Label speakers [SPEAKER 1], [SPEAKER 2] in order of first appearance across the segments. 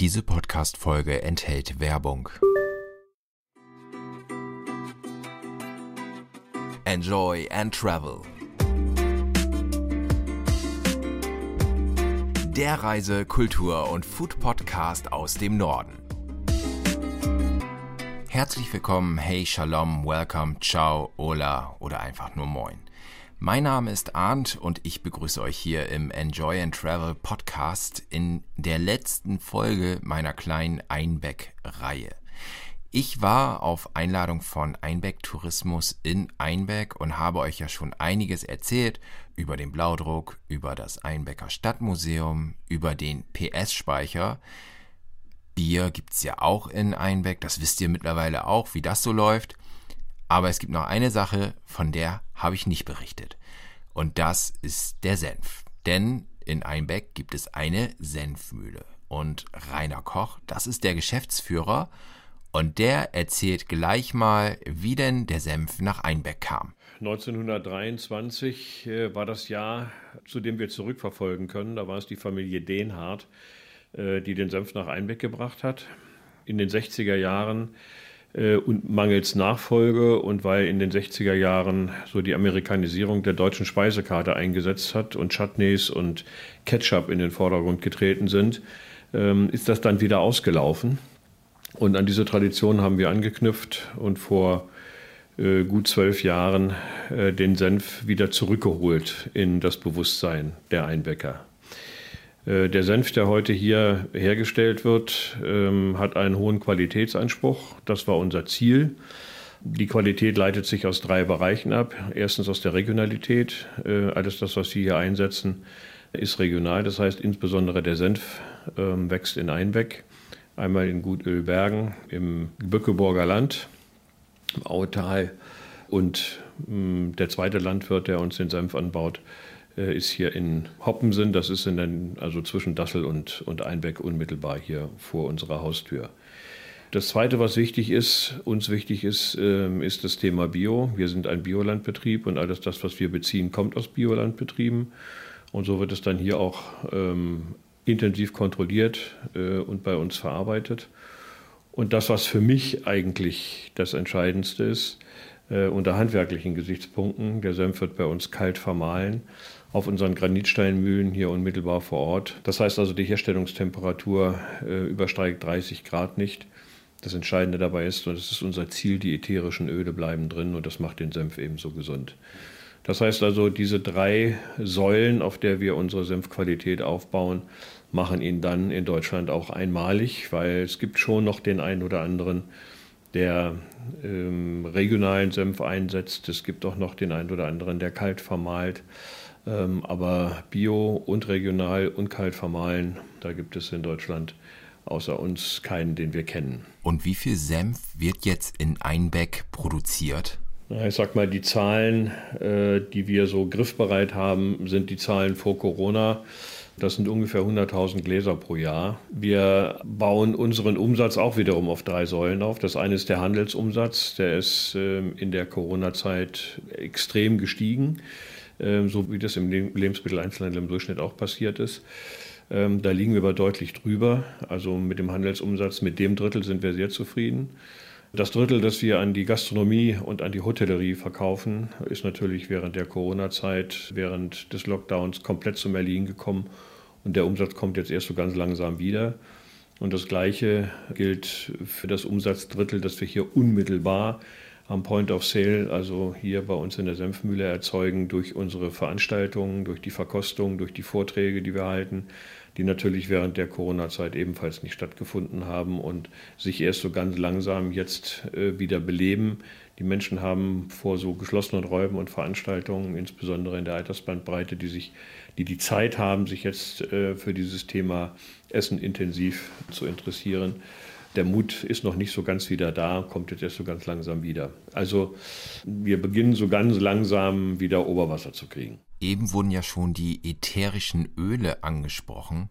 [SPEAKER 1] Diese Podcast-Folge enthält Werbung. Enjoy and Travel. Der Reise-, Kultur- und Food-Podcast aus dem Norden. Herzlich willkommen, hey, Shalom, Welcome, Ciao, Hola oder einfach nur Moin. Mein Name ist Arndt und ich begrüße euch hier im Enjoy and Travel Podcast in der letzten Folge meiner kleinen Einbeck-Reihe. Ich war auf Einladung von Einbeck Tourismus in Einbeck und habe euch ja schon einiges erzählt über den Blaudruck, über das Einbecker Stadtmuseum, über den PS-Speicher. Bier gibt's ja auch in Einbeck, das wisst ihr mittlerweile auch, wie das so läuft. Aber es gibt noch eine Sache, von der habe ich nicht berichtet. Und das ist der Senf. Denn in Einbeck gibt es eine Senfmühle. Und Rainer Koch, das ist der Geschäftsführer. Und der erzählt gleich mal, wie denn der Senf nach Einbeck kam.
[SPEAKER 2] 1923 äh, war das Jahr, zu dem wir zurückverfolgen können. Da war es die Familie Dehnhardt, äh, die den Senf nach Einbeck gebracht hat. In den 60er Jahren und mangels Nachfolge und weil in den 60er Jahren so die Amerikanisierung der deutschen Speisekarte eingesetzt hat und Chutneys und Ketchup in den Vordergrund getreten sind, ähm, ist das dann wieder ausgelaufen. Und an diese Tradition haben wir angeknüpft und vor äh, gut zwölf Jahren äh, den Senf wieder zurückgeholt in das Bewusstsein der Einbäcker. Äh, der Senf, der heute hier hergestellt wird, ähm, hat einen hohen Qualitätsanspruch. Das war unser Ziel. Die Qualität leitet sich aus drei Bereichen ab. Erstens aus der Regionalität. Äh, alles das, was Sie hier einsetzen, ist regional. Das heißt, insbesondere der Senf ähm, wächst in Einbeck. Einmal in Gutölbergen im Bückeburger Land, im Autal. Und mm, der zweite Landwirt, der uns den Senf anbaut, ist hier in Hoppensen, das ist in den, also zwischen Dassel und, und Einbeck unmittelbar hier vor unserer Haustür. Das Zweite, was wichtig ist, uns wichtig ist, ähm, ist das Thema Bio. Wir sind ein Biolandbetrieb und alles das, was wir beziehen, kommt aus Biolandbetrieben. Und so wird es dann hier auch ähm, intensiv kontrolliert äh, und bei uns verarbeitet. Und das, was für mich eigentlich das Entscheidendste ist, äh, unter handwerklichen Gesichtspunkten, der Senf wird bei uns kalt vermahlen auf unseren Granitsteinmühlen hier unmittelbar vor Ort. Das heißt also, die Herstellungstemperatur äh, übersteigt 30 Grad nicht. Das Entscheidende dabei ist, und das ist unser Ziel, die ätherischen Öle bleiben drin und das macht den Senf ebenso gesund. Das heißt also, diese drei Säulen, auf der wir unsere Senfqualität aufbauen, machen ihn dann in Deutschland auch einmalig, weil es gibt schon noch den einen oder anderen, der ähm, regionalen Senf einsetzt. Es gibt auch noch den einen oder anderen, der kalt vermahlt. Ähm, aber Bio und regional und kalt vermahlen, da gibt es in Deutschland außer uns keinen, den wir kennen.
[SPEAKER 1] Und wie viel Senf wird jetzt in Einbeck produziert?
[SPEAKER 2] Ich sag mal, die Zahlen, äh, die wir so griffbereit haben, sind die Zahlen vor Corona. Das sind ungefähr 100.000 Gläser pro Jahr. Wir bauen unseren Umsatz auch wiederum auf drei Säulen auf. Das eine ist der Handelsumsatz. Der ist ähm, in der Corona-Zeit extrem gestiegen. Ähm, so wie das im Lebensmitteleinzelhandel im Durchschnitt auch passiert ist. Ähm, da liegen wir aber deutlich drüber. Also mit dem Handelsumsatz, mit dem Drittel sind wir sehr zufrieden. Das Drittel, das wir an die Gastronomie und an die Hotellerie verkaufen, ist natürlich während der Corona-Zeit, während des Lockdowns komplett zum Erliegen gekommen. Und der Umsatz kommt jetzt erst so ganz langsam wieder. Und das Gleiche gilt für das Umsatzdrittel, das wir hier unmittelbar am Point of Sale, also hier bei uns in der Senfmühle erzeugen durch unsere Veranstaltungen, durch die Verkostung, durch die Vorträge, die wir halten, die natürlich während der Corona-Zeit ebenfalls nicht stattgefunden haben und sich erst so ganz langsam jetzt äh, wieder beleben. Die Menschen haben vor so geschlossenen Räumen und Veranstaltungen, insbesondere in der Altersbandbreite, die sich, die die Zeit haben, sich jetzt äh, für dieses Thema Essen intensiv zu interessieren, der Mut ist noch nicht so ganz wieder da, kommt jetzt erst so ganz langsam wieder. Also wir beginnen so ganz langsam wieder Oberwasser zu kriegen.
[SPEAKER 1] Eben wurden ja schon die ätherischen Öle angesprochen.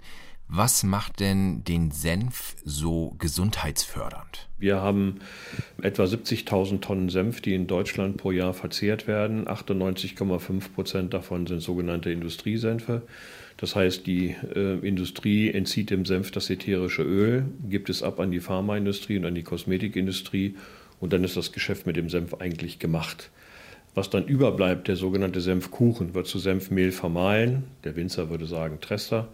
[SPEAKER 1] Was macht denn den Senf so gesundheitsfördernd?
[SPEAKER 2] Wir haben etwa 70.000 Tonnen Senf, die in Deutschland pro Jahr verzehrt werden. 98,5 Prozent davon sind sogenannte Industriesenfe. Das heißt, die äh, Industrie entzieht dem Senf das ätherische Öl, gibt es ab an die Pharmaindustrie und an die Kosmetikindustrie und dann ist das Geschäft mit dem Senf eigentlich gemacht. Was dann überbleibt, der sogenannte Senfkuchen, wird zu Senfmehl vermahlen. Der Winzer würde sagen Trester.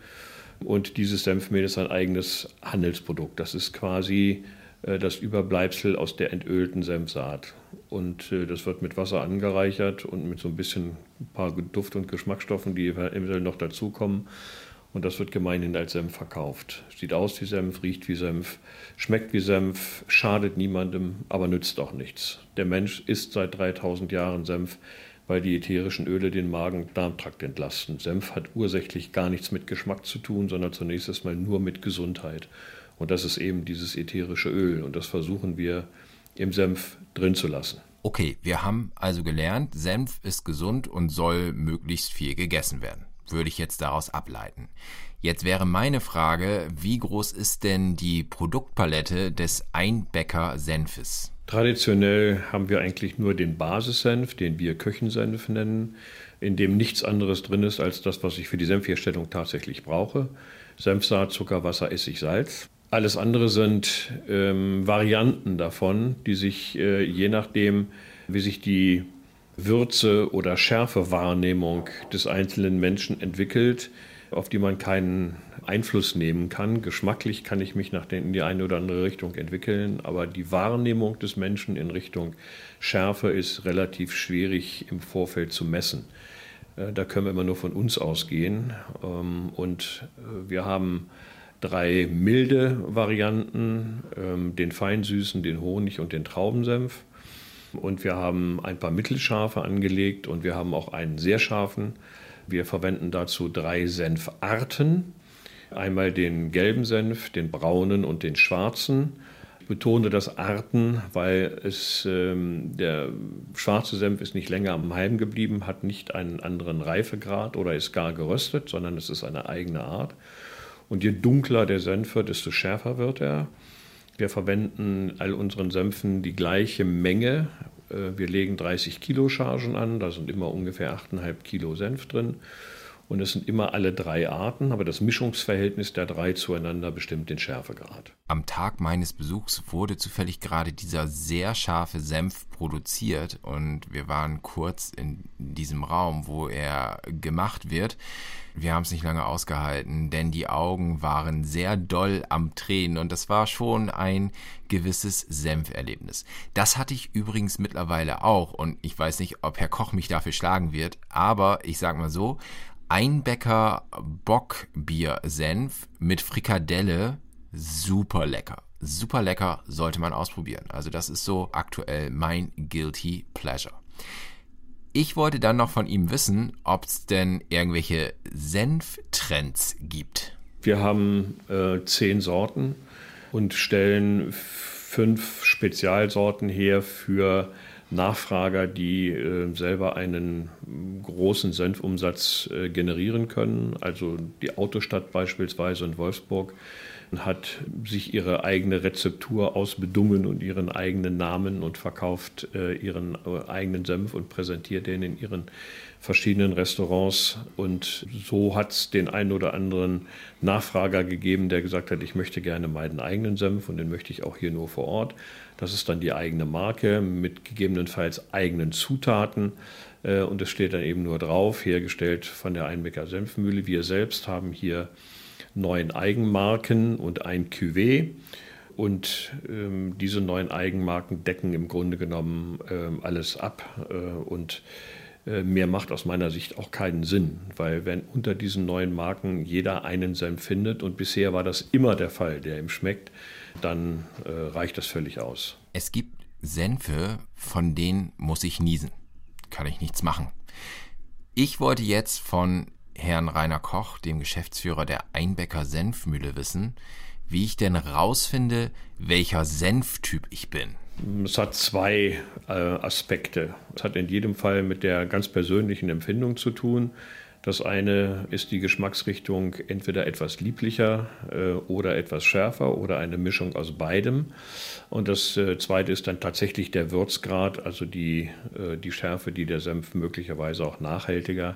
[SPEAKER 2] Und dieses Senfmehl ist ein eigenes Handelsprodukt. Das ist quasi äh, das Überbleibsel aus der entölten Senfsaat. Und äh, das wird mit Wasser angereichert und mit so ein bisschen ein paar Duft- und Geschmacksstoffen, die eventuell noch dazukommen. Und das wird gemeinhin als Senf verkauft. Sieht aus wie Senf, riecht wie Senf, schmeckt wie Senf, schadet niemandem, aber nützt auch nichts. Der Mensch isst seit 3000 Jahren Senf, weil die ätherischen Öle den Magen-Darmtrakt entlasten. Senf hat ursächlich gar nichts mit Geschmack zu tun, sondern zunächst einmal nur mit Gesundheit. Und das ist eben dieses ätherische Öl. Und das versuchen wir im Senf drin zu lassen.
[SPEAKER 1] Okay, wir haben also gelernt, Senf ist gesund und soll möglichst viel gegessen werden. Würde ich jetzt daraus ableiten. Jetzt wäre meine Frage, wie groß ist denn die Produktpalette des Einbäcker Senfes?
[SPEAKER 2] Traditionell haben wir eigentlich nur den Basissenf, den wir Köchensenf nennen, in dem nichts anderes drin ist als das, was ich für die Senfherstellung tatsächlich brauche. Senfsaat, Zucker, Wasser, Essig, Salz. Alles andere sind ähm, Varianten davon, die sich äh, je nachdem, wie sich die Würze- oder Schärfewahrnehmung des einzelnen Menschen entwickelt, auf die man keinen Einfluss nehmen kann. Geschmacklich kann ich mich nach den, in die eine oder andere Richtung entwickeln, aber die Wahrnehmung des Menschen in Richtung Schärfe ist relativ schwierig im Vorfeld zu messen. Äh, da können wir immer nur von uns ausgehen. Ähm, und äh, wir haben drei milde Varianten, ähm, den Feinsüßen, den Honig und den Traubensenf. Und wir haben ein paar mittelscharfe angelegt und wir haben auch einen sehr scharfen. Wir verwenden dazu drei Senfarten. Einmal den gelben Senf, den braunen und den schwarzen. Ich betone das Arten, weil es, ähm, der schwarze Senf ist nicht länger am Heim geblieben, hat nicht einen anderen Reifegrad oder ist gar geröstet, sondern es ist eine eigene Art. Und je dunkler der Senf wird, desto schärfer wird er. Wir verwenden all unseren Senfen die gleiche Menge. Äh, wir legen 30 Kilo Chargen an, da sind immer ungefähr 8,5 Kilo Senf drin. Und es sind immer alle drei Arten, aber das Mischungsverhältnis der drei zueinander bestimmt den Schärfegrad.
[SPEAKER 1] Am Tag meines Besuchs wurde zufällig gerade dieser sehr scharfe Senf produziert und wir waren kurz in diesem Raum, wo er gemacht wird. Wir haben es nicht lange ausgehalten, denn die Augen waren sehr doll am Tränen und das war schon ein gewisses Senferlebnis. Das hatte ich übrigens mittlerweile auch und ich weiß nicht, ob Herr Koch mich dafür schlagen wird, aber ich sag mal so, Einbäcker Bockbier-Senf mit Frikadelle. Super lecker. Super lecker, sollte man ausprobieren. Also das ist so aktuell mein Guilty Pleasure. Ich wollte dann noch von ihm wissen, ob es denn irgendwelche Senftrends gibt.
[SPEAKER 2] Wir haben äh, zehn Sorten und stellen fünf Spezialsorten her für Nachfrager, die äh, selber einen großen Senfumsatz äh, generieren können. Also die Autostadt beispielsweise in Wolfsburg hat sich ihre eigene Rezeptur ausbedungen und ihren eigenen Namen und verkauft äh, ihren eigenen Senf und präsentiert den in ihren verschiedenen Restaurants. Und so hat es den einen oder anderen Nachfrager gegeben, der gesagt hat, ich möchte gerne meinen eigenen Senf und den möchte ich auch hier nur vor Ort. Das ist dann die eigene Marke mit gegebenenfalls eigenen Zutaten. Äh, und es steht dann eben nur drauf, hergestellt von der Einbecker Senfmühle. Wir selbst haben hier neun Eigenmarken und ein Cuvée. Und ähm, diese neuen Eigenmarken decken im Grunde genommen ähm, alles ab. Äh, und äh, mehr macht aus meiner Sicht auch keinen Sinn, weil wenn unter diesen neuen Marken jeder einen Senf findet, und bisher war das immer der Fall, der ihm schmeckt, dann äh, reicht das völlig aus.
[SPEAKER 1] Es gibt Senfe, von denen muss ich niesen. Kann ich nichts machen. Ich wollte jetzt von Herrn Rainer Koch, dem Geschäftsführer der Einbecker Senfmühle, wissen, wie ich denn rausfinde, welcher Senftyp ich bin.
[SPEAKER 2] Es hat zwei äh, Aspekte. Es hat in jedem Fall mit der ganz persönlichen Empfindung zu tun. Das eine ist die Geschmacksrichtung entweder etwas lieblicher äh, oder etwas schärfer oder eine Mischung aus beidem. Und das äh, zweite ist dann tatsächlich der Würzgrad, also die, äh, die Schärfe, die der Senf möglicherweise auch nachhaltiger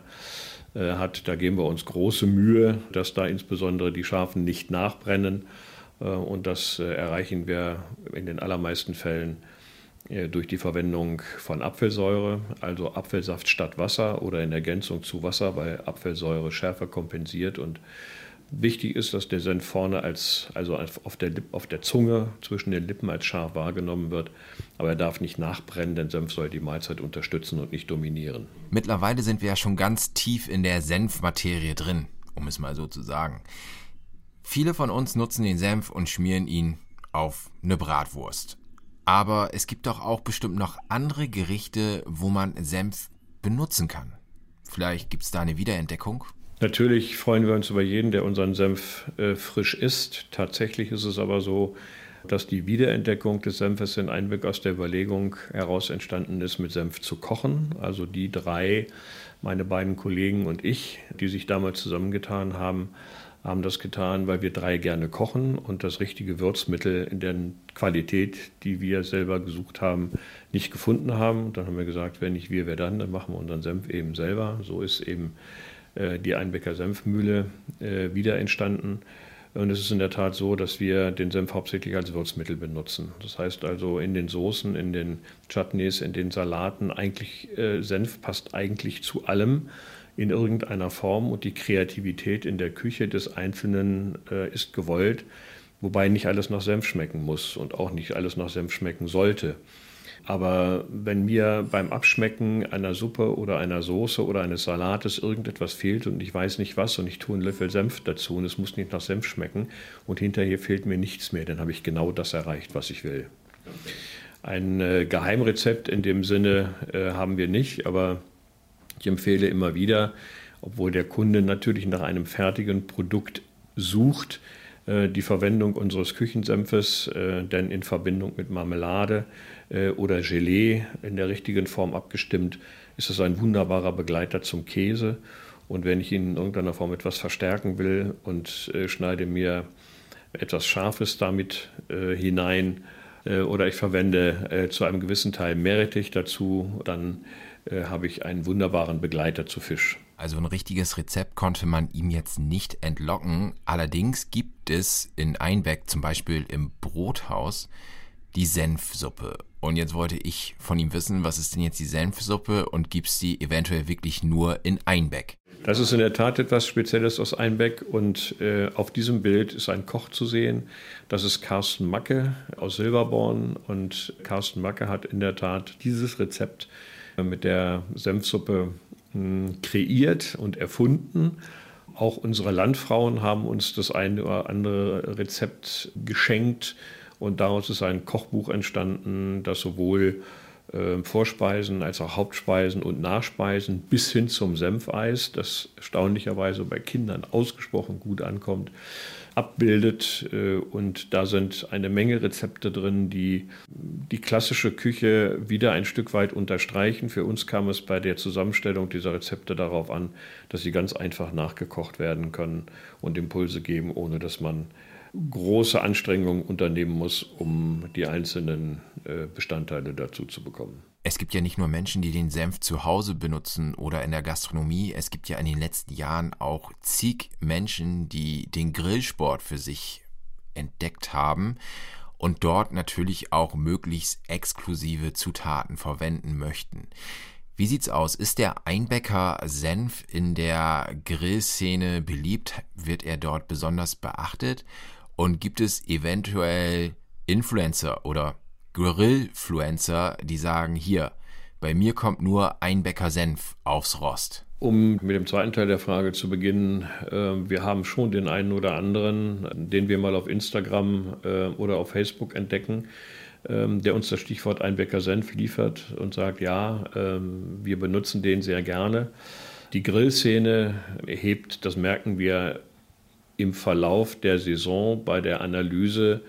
[SPEAKER 2] äh, hat. Da geben wir uns große Mühe, dass da insbesondere die Schafen nicht nachbrennen. Äh, und das äh, erreichen wir in den allermeisten Fällen durch die Verwendung von Apfelsäure, also Apfelsaft statt Wasser oder in Ergänzung zu Wasser, weil Apfelsäure Schärfe kompensiert und Wichtig ist, dass der Senf vorne als, also auf der, auf der Zunge zwischen den Lippen als scharf wahrgenommen wird. Aber er darf nicht nachbrennen, denn Senf soll die Mahlzeit unterstützen und nicht dominieren.
[SPEAKER 1] Mittlerweile sind wir ja schon ganz tief in der Senfmaterie drin, um es mal so zu sagen. Viele von uns nutzen den Senf und schmieren ihn auf eine Bratwurst. Aber es gibt doch auch bestimmt noch andere Gerichte, wo man Senf benutzen kann. Vielleicht gibt es da eine Wiederentdeckung?
[SPEAKER 2] Natürlich freuen wir uns über jeden, der unseren Senf äh, frisch isst. Tatsächlich ist es aber so, dass die Wiederentdeckung des Senfes in Einblick aus der Überlegung heraus entstanden ist, mit Senf zu kochen. Also die drei, meine beiden Kollegen und ich, die sich damals zusammengetan haben, haben das getan, weil wir drei gerne kochen und das richtige Würzmittel in der Qualität, die wir selber gesucht haben, nicht gefunden haben. dann haben wir gesagt, wenn nicht wir, wer dann? Dann machen wir unseren Senf eben selber. So ist eben äh, die Einbecker Senfmühle äh, wieder entstanden. Und es ist in der Tat so, dass wir den Senf hauptsächlich als Würzmittel benutzen. Das heißt also in den Soßen, in den Chutneys, in den Salaten, eigentlich äh, Senf passt eigentlich zu allem in irgendeiner Form und die Kreativität in der Küche des Einzelnen äh, ist gewollt, wobei nicht alles nach Senf schmecken muss und auch nicht alles nach Senf schmecken sollte. Aber wenn mir beim Abschmecken einer Suppe oder einer Soße oder eines Salates irgendetwas fehlt und ich weiß nicht was und ich tue einen Löffel Senf dazu und es muss nicht nach Senf schmecken und hinterher fehlt mir nichts mehr, dann habe ich genau das erreicht, was ich will. Ein äh, Geheimrezept in dem Sinne äh, haben wir nicht, aber ich empfehle immer wieder, obwohl der Kunde natürlich nach einem fertigen Produkt sucht, äh, die Verwendung unseres Küchensenfes, äh, denn in Verbindung mit Marmelade äh, oder Gelee in der richtigen Form abgestimmt, ist es ein wunderbarer Begleiter zum Käse. Und wenn ich ihn in irgendeiner Form etwas verstärken will und schneide mir etwas Scharfes damit hinein oder ich verwende zu einem gewissen Teil Meerrettich dazu, dann habe ich einen wunderbaren Begleiter zu Fisch.
[SPEAKER 1] Also ein richtiges Rezept konnte man ihm jetzt nicht entlocken. Allerdings gibt es in Einbeck, zum Beispiel im Brothaus, die Senfsuppe. Und jetzt wollte ich von ihm wissen, was ist denn jetzt die Senfsuppe und gibt es die eventuell wirklich nur in Einbeck?
[SPEAKER 2] Das ist in der Tat etwas Spezielles aus Einbeck und äh, auf diesem Bild ist ein Koch zu sehen. Das ist Carsten Macke aus Silberborn und Carsten Macke hat in der Tat dieses Rezept mit der Senfsuppe kreiert und erfunden. Auch unsere Landfrauen haben uns das eine oder andere Rezept geschenkt und daraus ist ein Kochbuch entstanden, das sowohl äh, Vorspeisen als auch Hauptspeisen und Nachspeisen bis hin zum Senfeis, das erstaunlicherweise bei Kindern ausgesprochen gut ankommt, abbildet. Äh, und da sind eine Menge Rezepte drin, die die klassische Küche wieder ein Stück weit unterstreichen. Für uns kam es bei der Zusammenstellung dieser Rezepte darauf an, dass sie ganz einfach nachgekocht werden können und Impulse geben, ohne dass man große Anstrengungen unternehmen muss, um die einzelnen äh, Bestandteile dazu zu bekommen.
[SPEAKER 1] Es gibt ja nicht nur Menschen, die den Senf zu Hause benutzen oder in der Gastronomie. Es gibt ja in den letzten Jahren auch zig Menschen, die den Grillsport für sich entdeckt haben und dort natürlich auch möglichst exklusive Zutaten verwenden möchten. Wie sieht's aus? Ist der Einbäcker Senf in der Grillszene beliebt? Wird er dort besonders beachtet? Und gibt es eventuell Influencer oder Grillfluencer, die sagen, hier, bei mir kommt nur ein Bäcker Senf aufs Rost.
[SPEAKER 2] Um mit dem zweiten Teil der Frage zu beginnen, äh, wir haben schon den einen oder anderen, den wir mal auf Instagram äh, oder auf Facebook entdecken, äh, der uns das Stichwort Einbäcker Senf liefert und sagt, ja, ähm, wir benutzen den sehr gerne. Die Grillszene hebt, das merken wir im Verlauf der Saison bei der Analyse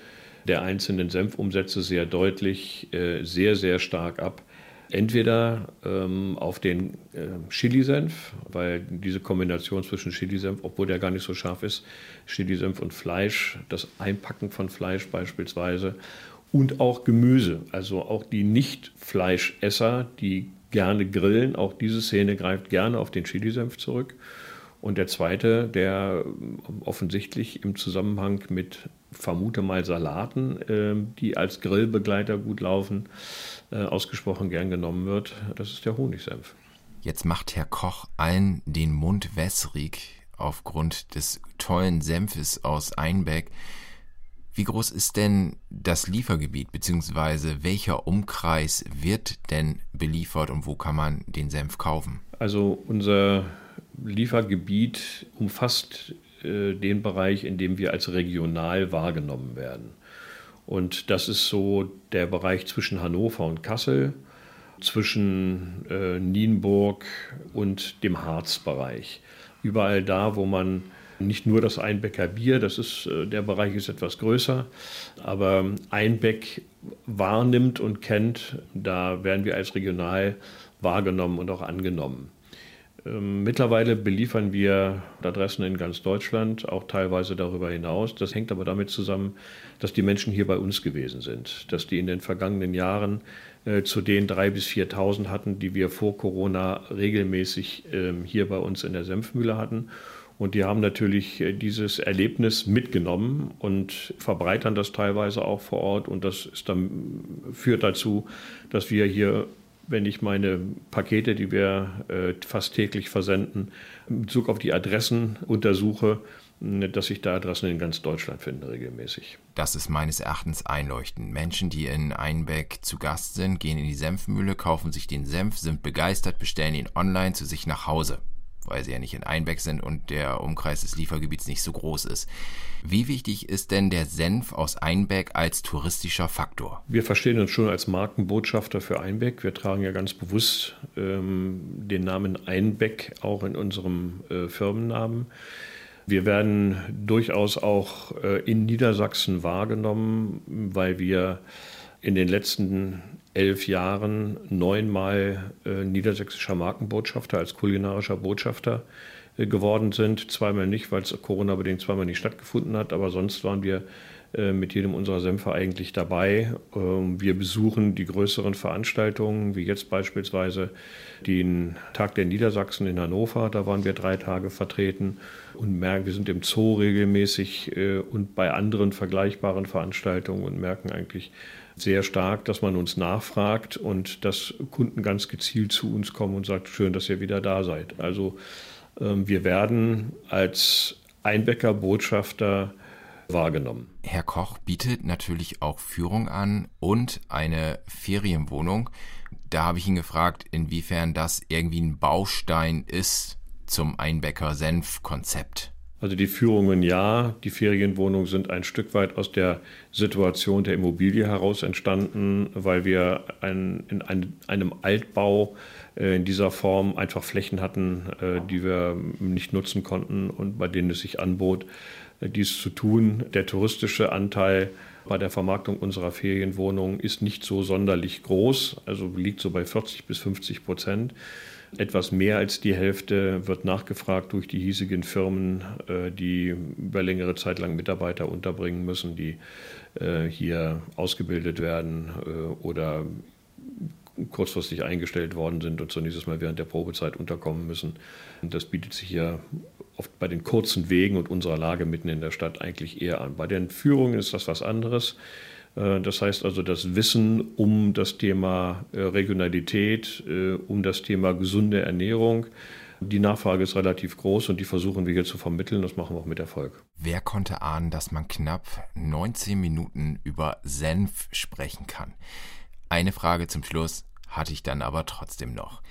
[SPEAKER 2] der einzelnen Senfumsätze sehr deutlich, äh, sehr, sehr stark ab. entweder ähm, auf den äh, Chilisenf, weil diese Kombination zwischen Chilisenf, obwohl der gar nicht so scharf ist, Chilisenf und Fleisch, das Einpacken von Fleisch beispielsweise und auch Gemüse, also auch die Nicht-Fleischesser, die gerne grillen, auch diese Szene greift gerne auf den Chilisenf zurück. Und der zweite, der offensichtlich im Zusammenhang mit, vermute mal, Salaten, äh, die als Grillbegleiter gut laufen, äh, ausgesprochen gern genommen wird, das ist der Honigsenf.
[SPEAKER 1] Jetzt macht Herr Koch allen den Mund wässrig aufgrund des tollen Senfes aus Einbeck. Wie groß ist denn das Liefergebiet, beziehungsweise welcher Umkreis wird denn beliefert und wo kann man den Senf kaufen?
[SPEAKER 2] Also unser Liefergebiet umfasst äh, den Bereich, in dem wir als regional wahrgenommen werden. Und das ist so der Bereich zwischen Hannover und Kassel, zwischen äh, Nienburg und dem Harzbereich. Überall da, wo man nicht nur das Einbecker Bier, das ist, äh, der Bereich ist etwas größer, aber Einbeck wahrnimmt und kennt, da werden wir als regional wahrgenommen und auch angenommen. Ähm, mittlerweile beliefern wir Adressen in ganz Deutschland, auch teilweise darüber hinaus. Das hängt aber damit zusammen, dass die Menschen hier bei uns gewesen sind, dass die in den vergangenen Jahren äh, zu den 3.000 bis 4.000 hatten, die wir vor Corona regelmäßig äh, hier bei uns in der Senfmühle hatten. Und die haben natürlich äh, dieses Erlebnis mitgenommen und verbreitern das teilweise auch vor Ort. Und das dann, führt dazu, dass wir hier wenn ich meine Pakete, die wir äh, fast täglich versenden, in Bezug auf die Adressen untersuche, dass ich da Adressen in ganz Deutschland finde regelmäßig.
[SPEAKER 1] Das ist meines Erachtens einleuchtend. Menschen, die in Einbeck zu Gast sind, gehen in die Senfmühle, kaufen sich den Senf, sind begeistert, bestellen ihn online zu sich nach Hause weil sie ja nicht in Einbeck sind und der Umkreis des Liefergebiets nicht so groß ist. Wie wichtig ist denn der Senf aus Einbeck als touristischer Faktor?
[SPEAKER 2] Wir verstehen uns schon als Markenbotschafter für Einbeck. Wir tragen ja ganz bewusst ähm, den Namen Einbeck auch in unserem äh, Firmennamen. Wir werden durchaus auch äh, in Niedersachsen wahrgenommen, weil wir in den letzten elf Jahren neunmal äh, niedersächsischer Markenbotschafter als kulinarischer Botschafter äh, geworden sind. Zweimal nicht, weil es Corona-bedingt zweimal nicht stattgefunden hat, aber sonst waren wir äh, mit jedem unserer Senfer eigentlich dabei. Ähm, wir besuchen die größeren Veranstaltungen, wie jetzt beispielsweise den Tag der Niedersachsen in Hannover. Da waren wir drei Tage vertreten und merken, wir sind im Zoo regelmäßig äh, und bei anderen vergleichbaren Veranstaltungen und merken eigentlich, sehr stark, dass man uns nachfragt und dass Kunden ganz gezielt zu uns kommen und sagen, schön, dass ihr wieder da seid. Also ähm, wir werden als Einbäcker Botschafter wahrgenommen.
[SPEAKER 1] Herr Koch bietet natürlich auch Führung an und eine Ferienwohnung. Da habe ich ihn gefragt, inwiefern das irgendwie ein Baustein ist zum Einbäcker-Senf-Konzept.
[SPEAKER 2] Also die Führungen ja, die Ferienwohnungen sind ein Stück weit aus der Situation der Immobilie heraus entstanden, weil wir ein, in ein, einem Altbau äh, in dieser Form einfach Flächen hatten, äh, die wir nicht nutzen konnten und bei denen es sich anbot, äh, dies zu tun. Der touristische Anteil bei der Vermarktung unserer Ferienwohnungen ist nicht so sonderlich groß, also liegt so bei 40 bis 50 Prozent. Etwas mehr als die Hälfte wird nachgefragt durch die hiesigen Firmen, äh, die über längere Zeit lang Mitarbeiter unterbringen müssen, die äh, hier ausgebildet werden äh, oder kurzfristig eingestellt worden sind und zunächst mal während der Probezeit unterkommen müssen. Das bietet sich hier oft bei den kurzen Wegen und unserer Lage mitten in der Stadt eigentlich eher an. Bei den Führungen ist das was anderes. Äh, das heißt also, das Wissen um das Thema äh, Regionalität, äh, um das Thema gesunde Ernährung, die Nachfrage ist relativ groß und die versuchen wir hier zu vermitteln. Das machen wir auch mit Erfolg.
[SPEAKER 1] Wer konnte ahnen, dass man knapp 19 Minuten über Senf sprechen kann? Eine Frage zum Schluss hatte ich dann aber trotzdem noch.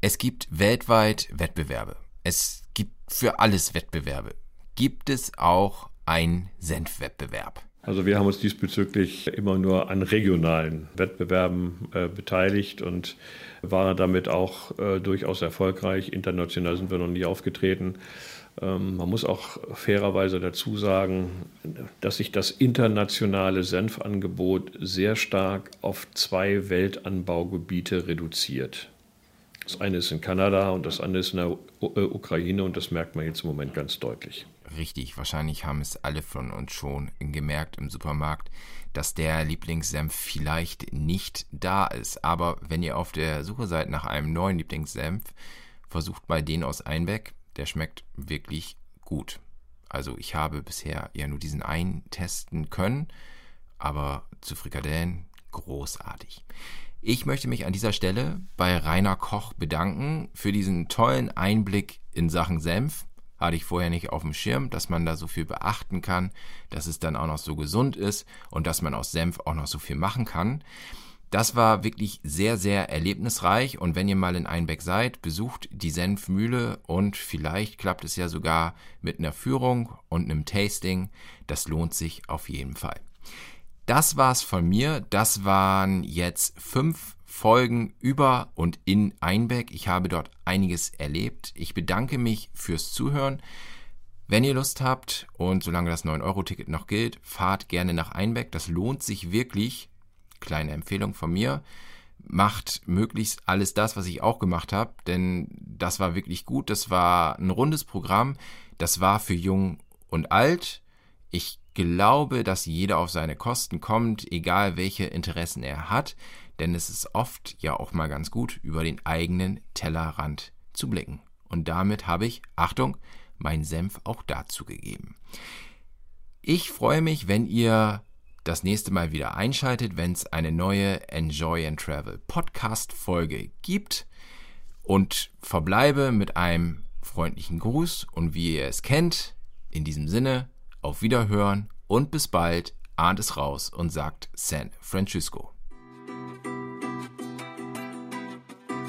[SPEAKER 1] Es gibt weltweit Wettbewerbe. Es gibt für alles Wettbewerbe. Gibt es auch einen Senfwettbewerb?
[SPEAKER 2] Also wir haben uns diesbezüglich immer nur an regionalen Wettbewerben äh, beteiligt und waren damit auch äh, durchaus erfolgreich. International sind wir noch nie aufgetreten. Ähm, man muss auch fairerweise dazu sagen, dass sich das internationale Senfangebot sehr stark auf zwei Weltanbaugebiete reduziert. Das eine ist in Kanada und das andere ist in der äh, Ukraine und das merkt man jetzt im Moment ganz deutlich.
[SPEAKER 1] Richtig, wahrscheinlich haben es alle von uns schon gemerkt im Supermarkt, dass der Lieblingssenf vielleicht nicht da ist. Aber wenn ihr auf der Suche seid nach einem neuen Lieblingssenf, versucht mal den aus Einbeck. Der schmeckt wirklich gut. Also ich habe bisher ja nur diesen einen testen können, aber zu Frikadellen großartig. Ich möchte mich an dieser Stelle bei Rainer Koch bedanken für diesen tollen Einblick in Sachen Senf. Hatte ich vorher nicht auf dem Schirm, dass man da so viel beachten kann, dass es dann auch noch so gesund ist und dass man aus Senf auch noch so viel machen kann. Das war wirklich sehr, sehr erlebnisreich und wenn ihr mal in Einbeck seid, besucht die Senfmühle und vielleicht klappt es ja sogar mit einer Führung und einem Tasting. Das lohnt sich auf jeden Fall. Das war's von mir. Das waren jetzt fünf Folgen über und in Einbeck. Ich habe dort einiges erlebt. Ich bedanke mich fürs Zuhören. Wenn ihr Lust habt und solange das 9-Euro-Ticket noch gilt, fahrt gerne nach Einbeck. Das lohnt sich wirklich. Kleine Empfehlung von mir. Macht möglichst alles das, was ich auch gemacht habe, denn das war wirklich gut. Das war ein rundes Programm. Das war für jung und alt. Ich glaube, dass jeder auf seine Kosten kommt, egal welche Interessen er hat, denn es ist oft ja auch mal ganz gut, über den eigenen Tellerrand zu blicken. Und damit habe ich, Achtung, mein Senf auch dazu gegeben. Ich freue mich, wenn ihr das nächste Mal wieder einschaltet, wenn es eine neue Enjoy and Travel Podcast Folge gibt und verbleibe mit einem freundlichen Gruß und wie ihr es kennt, in diesem Sinne, auf Wiederhören und bis bald, ahnt es raus und sagt San Francisco.